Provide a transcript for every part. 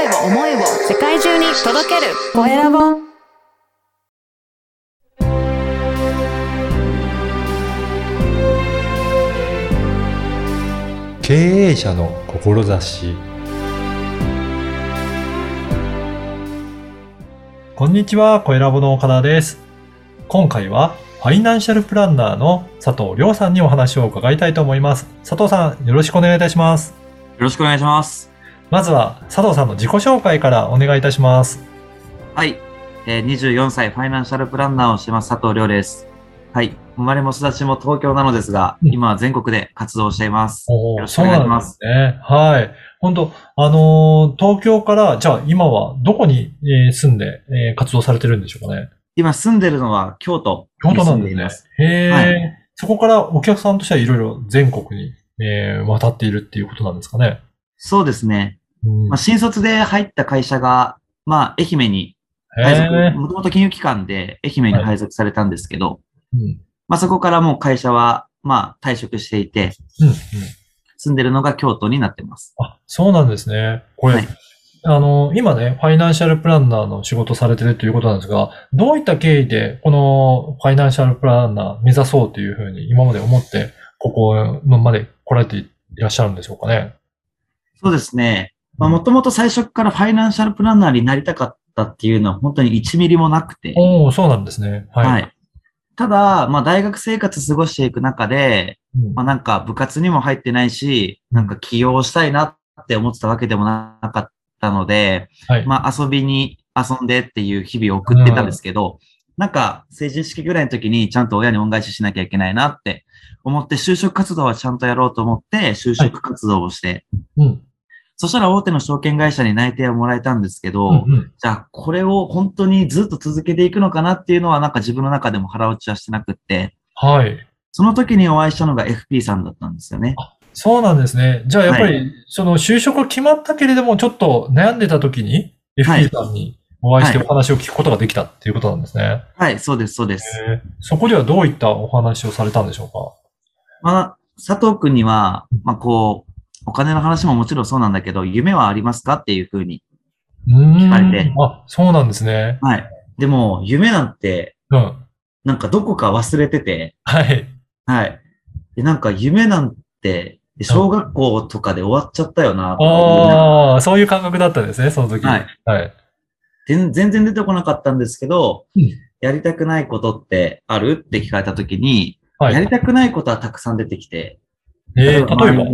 声を、思いを世界中に届けるコエラボ。経営者の志こんにちは、コエラボの岡田です。今回はファイナンシャルプランナーの佐藤亮さんにお話を伺いたいと思います。佐藤さん、よろしくお願いいたします。よろしくお願いします。まずは佐藤さんの自己紹介からお願いいたします。はい。えー24歳ファイナンシャルプランナーをしてます佐藤亮です。はい。生まれも育ちも東京なのですが、うん今は全国で活動しています。およろしくお願いしますそうなんですね。はい。本当あのー東京から、じゃあ今はどこに、えー住んで、えー活動されてるんでしょうかね？今住んでるのは京都京に都なんですね。へえ、はいそこからお客さんとしてはいろいろ全国に、えー渡っているっていうことなんですかね？そうですね。うんまあ、新卒で入った会社が、まあ、愛媛に配へ属、えもともと金融機関で愛媛に配属されたんですけど、うんまあ、そこからもう会社は、まあ、退職していて、うんうん住んでるのが京都になってます。あ、そうなんですね。これ、はいあの、今ね、ファイナンシャルプランナーの仕事されてるということなんですが、どういった経緯で、このファイナンシャルプランナー目指そうというふうに今まで思って、ここまで来られていらっしゃるんでしょうかね。そうですね。まあ、もともと最初からファイナンシャルプランナーになりたかったっていうのは本当に1ミリもなくて。おおそうなんですね。はい。はい。ただ、まあ、大学生活過ごしていく中で、うんまあ、なんか部活にも入ってないし、なんか起業したいなって思ってたわけでもなかったので、はい。まあ、遊びに遊んでっていう日々を送ってたんですけど、なんか成人式ぐらいの時にちゃんと親に恩返ししなきゃいけないなって思って、就職活動はちゃんとやろうと思って、就職活動をして、うん。そしたら大手の証券会社に内定をもらえたんですけど、うんうんじゃあこれを本当にずっと続けていくのかなっていうのはなんか自分の中でも腹落ちはしてなくって、はい。その時にお会いしたのが FP さんだったんですよね。そうなんですね。じゃあやっぱはり、その就職が決まったけれども、ちょっと悩んでた時に、はい FP さんにお会いしてはいお話を聞くことができたっていうことなんですね。はい、そうです、そうです。へーそこではどういったお話をされたんでしょうか？まあ、佐藤くんには、まあこう、お金の話ももちろんそうなんだけど、夢はありますかっていうふうに。聞かれてあ、そうなんですね。はい。でも、夢なんて、うん。なんかどこか忘れてて、はい。はい。で、なんか夢なんて、小学校とかで終わっちゃったよな、ああ、そういう感覚だったんですね、その時。はい。はい。全全然出てこなかったんですけど、うんやりたくないことってある？って聞かれたときに、はい。やりたくないことはたくさん出てきて、えー、例えば。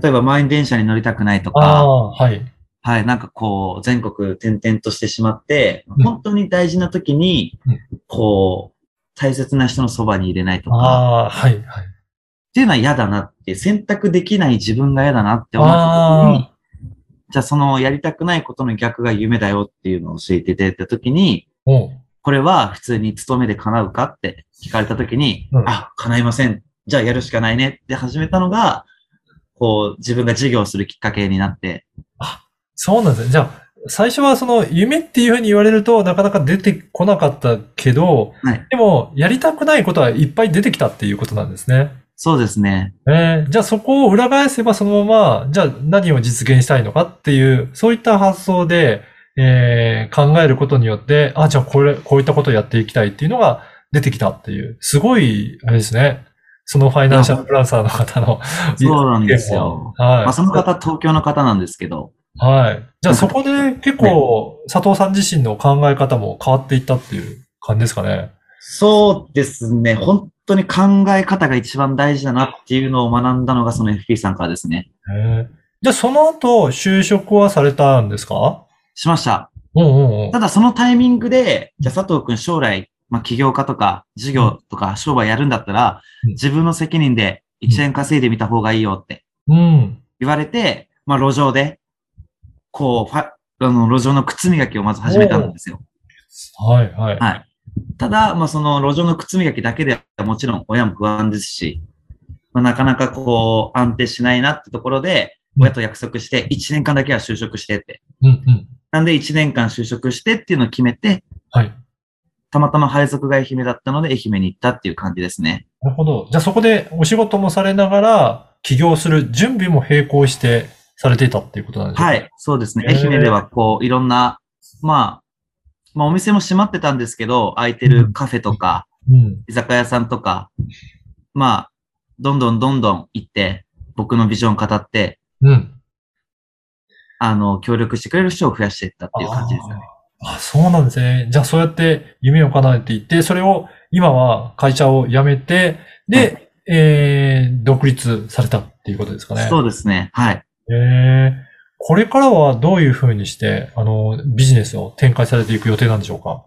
例えば？満員電車に乗りたくないとあか、あ、はい。はい、なんかこう、全国転々としてしまって、うん本当に大事な時にうん、こう、大切な人のそばに入れないとか、ああ、はい、はい。っていうのは嫌だなって、選択できない自分が嫌だなって思った時に、じゃあそのやりたくないことの逆が夢だよっていうのを教えていただいた時に、これは普通に勤めで叶うかって聞かれたときに、うんあ、叶いません。じゃあやるしかないねって始めたのが、こう、自分が授業をするきっかけになって、そうなんですね。じゃあ、最初はその夢っていうふうに言われるとなかなか出てこなかったけど、はい。でも、やりたくないことはいっぱい出てきたっていうことなんですね。そうですね。えーじゃあそこを裏返せばそのまま、じゃあ何を実現したいのかっていう、そういった発想で、えー考えることによって、あ、じゃあこれ、こういったことをやっていきたいっていうのが出てきたっていう、すごい、あれですね。そのファイナンシャルプランサーの方の。そうなんですよはい。まあ、その方、東京の方なんですけど、はい。じゃあそこで結構、佐藤さん自身の考え方も変わっていったっていう感じですかね。そうですね。本当に考え方が一番大事だなっていうのを学んだのがその FP さんからですね。じゃあその後、就職はされたんですか？しました。うんうんうんた。だそのタイミングで、じゃあ佐藤くん将来、まあ、起業家とか事業とか商売やるんだったら、うん自分の責任で1円稼いでみた方がいいよってうん。言われて、まあ路上で、こう、ファあの、路上の靴磨きをまず始めたんですよ。はいはい。はい。ただ、まあその路上の靴磨きだけではもちろん親も不安ですし、まあ、なかなかこう安定しないなってところで、うん親と約束して1年間だけは就職してって。うんうん。なんで1年間就職してっていうのを決めて、はい。たまたま配属が愛媛だったので愛媛に行ったっていう感じですね。なるほど。じゃあそこでお仕事もされながら、起業する準備も並行してされていたっていうことなんでしょうかはい、そうですね。愛媛ではこう、いろんな、まあ、まあお店も閉まってたんですけど、空いてるカフェとか、うん。居酒屋さんとか、まあ、どんどんどんどん行って、僕のビジョンを語って、うん。あの、協力してくれる人を増やしていったっていう感じですかね。ああ、そうなんですね。じゃあそうやって夢を叶えていって、それを今は会社を辞めて、で、はいえー、独立されたっていうことですかね。そうですね。はい。えー、これからはどういうふうにして、あの、ビジネスを展開されていく予定なんでしょうか？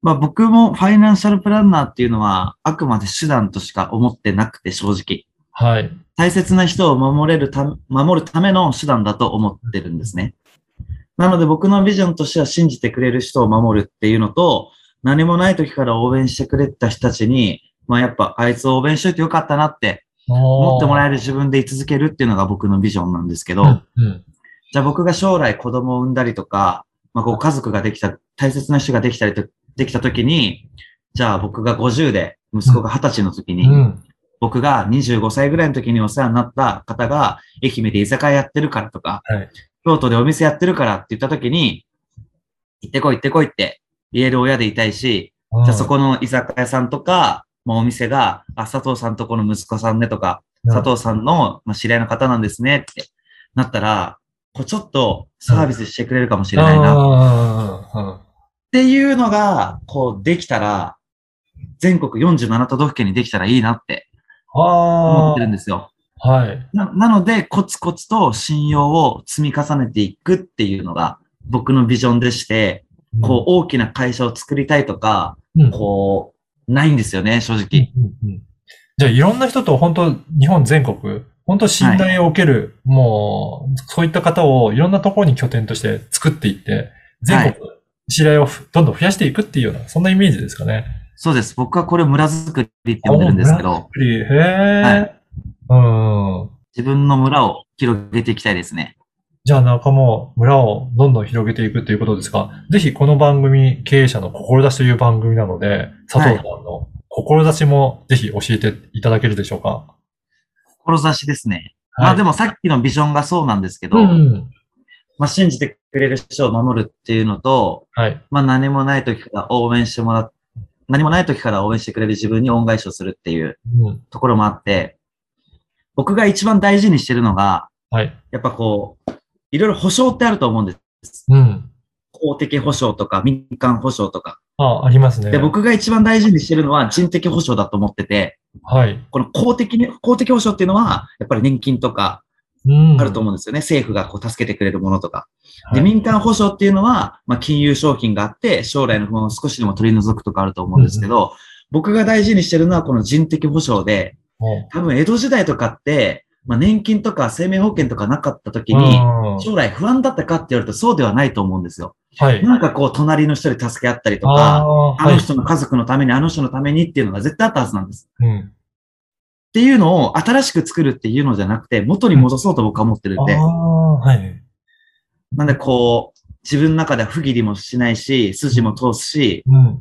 まあ僕もファイナンシャルプランナーっていうのは、あくまで手段としか思ってなくて正直。はい。大切な人を守れるた、守るための手段だと思ってるんですね。なので僕のビジョンとしては信じてくれる人を守るっていうのと、何もない時から応援してくれた人たちに、まあやっぱあいつを応援しといてよかったなって思ってもらええる自分で居続けるっていうのが僕のビジョンなんですけど、うん、うん。じゃあ僕が将来子供を産んだりとか、まあご家族ができた、大切な人ができたりと、できた時に、じゃあ僕が50で息子が20歳の時に、うん。僕が25歳ぐらいの時にお世話になった方が、愛媛で居酒屋やってるからとか、はい京都でお店やってるからって言った時に、行ってこい行ってこいって言える親でいたいし、じゃあそこの居酒屋さんとか、まあ、お店が、あ、佐藤さんとこの息子さんねとか、うん。佐藤さんの、まあ、知り合いの方なんですねってなったら、こうちょっとサービスしてくれるかもしれないな。っあていうのが、こうできたら、全国47都道府県にできたらいいなって思ってるんですよ。ー。はい。ななので、コツコツと信用を積み重ねていくっていうのが僕のビジョンでして、こう大きな会社を作りたいとか、うん、こう、ないんですよね、正直。うんうんうんじゃあいろんな人と本当日本全国、本当信頼を受ける、もう、そういった方をいろんなところに拠点として作っていって、全国、信頼をふどんどん増やしていくっていうような、そんなイメージですかね。そうです。僕はこれを村づくりって呼んでるんですけど、へえ、はいうん。自分の村を広げていきたいですね。じゃあ仲間、村をどん。どん。広げていくということですが、ぜひこの番組、経営者の志という番組なので、佐藤さん。の志もぜひ教えていただけるでしょうか。志ですね。まあでもさっきのビジョンがそうなん。ですけど、うん。まあ信じてくれる人を守るっていうのと、はい。まあ何もない時から応援してもらっ、何もない時から応援してくれる自分に恩返しをするっていう。ところもあって、僕が一番大事にしてるのが、はい。やっぱこう、いろいろ保証ってあると思うんです。うん。公的保証とか民間保証とか。あ、ありますね。で、僕が一番大事にしてるのは人的保証だと思ってて、はい。この公的に、公的保障っていうのは、やっぱり年金とかうん。あると思うんですよね。政府がこう助けてくれるものとか。で、はい民間保障っていうのは、まあ、金融商品があって、将来の不安を少しでも取り除くとかあると思うんですけど、僕が大事にしてるのはこの人的保障で、お多分江戸時代とかって、まあ、年金とか生命保険とかなかった時に、うん将来不安だったかって言われるとそうではないと思うんですよ。はい。なんかこう、隣の人に助け合ったりとあか、あ。の人の家族のために、あの人のためにっていうのが絶対あったはずなんです。うん。っていうのを新しく作るっていうのじゃなくて、元に戻そうと僕は思ってるんで、ああ、はい。なんでこう、自分の中では不義理もしないし、筋も通すし、うん。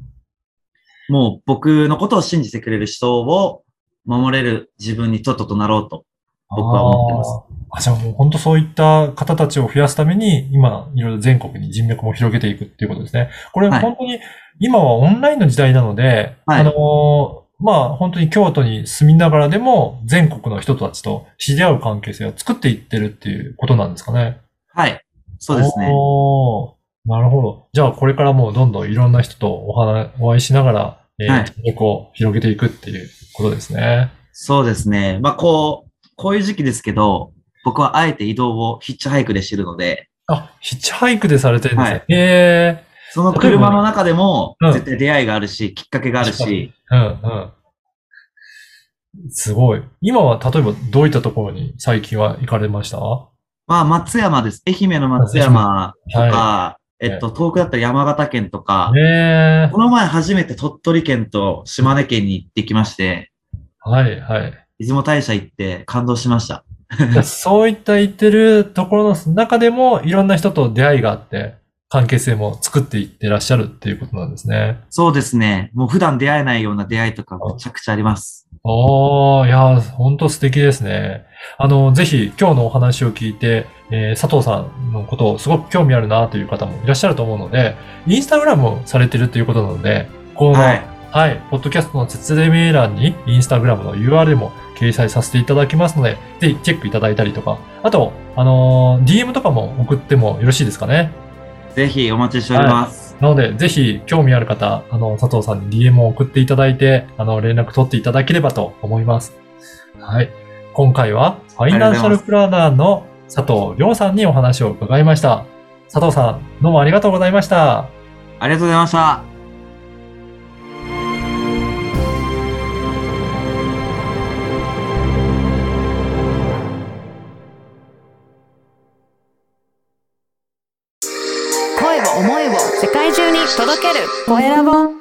もう僕のことを信じてくれる人を守れる自分にとっととなろうと、僕は思ってます。あじゃあもう本当そういった方たちを増やすために、今、いろいろ全国に人脈も広げていくっていうことですね。これはい本当に、今はオンラインの時代なので、はいあのーまあ本当に京都に住みながらでも全国の人たちと知り合う関係性を作っていってるっていうことなんですかね。はい。そうですね。なるほど。じゃあこれからもうどんどんいろんな人とお話、お会いしながら、えーはい人脈を広げていくっていうことですね。そうですね。まあこう、こういう時期ですけど、僕はあえて移動をヒッチハイクで知るので、あ、ヒッチハイクでされてるんですね。はいへその車の中でもうん絶対出会いがあるし、きっかけがあるし、ーうんうん。すごい。今は例えばどういったところに最近は行かれました？まあ松山です。愛媛の松山とか、はえっと、遠くだったら山形県とか、この前初めて鳥取県と島根県に行ってきまして、はいはい。出雲大社行って感動しました。そういった言ってるところの中でもいろんな人と出会いがあって、関係性も作っていってらっしゃるっていうことなんですね。そうですね。もう普段出会えないような出会いとかめちゃくちゃあります。おー、いやー、ほんと素敵ですね。あの、ぜひ今日のお話を聞いて、えー佐藤さんのことをすごく興味あるなという方もいらっしゃると思うので、インスタグラムをされてるということなので、この、ははいい、ポッドキャストの説明欄にインスタグラムの URL も掲載させていただきますので、ぜひチェックいただいたりとか、あと、あのー DM とかも送ってもよろしいですかね？ぜひお待ちしております。なので、ぜひ、興味ある方、あの、佐藤さんに DM を送っていただいて、あの、連絡取っていただければと思います。はい。今回は、ファイナンシャルプランナーの佐藤亮さんにお話を伺いました。佐藤さん、どうもありがとうございました。ありがとうございました。声を思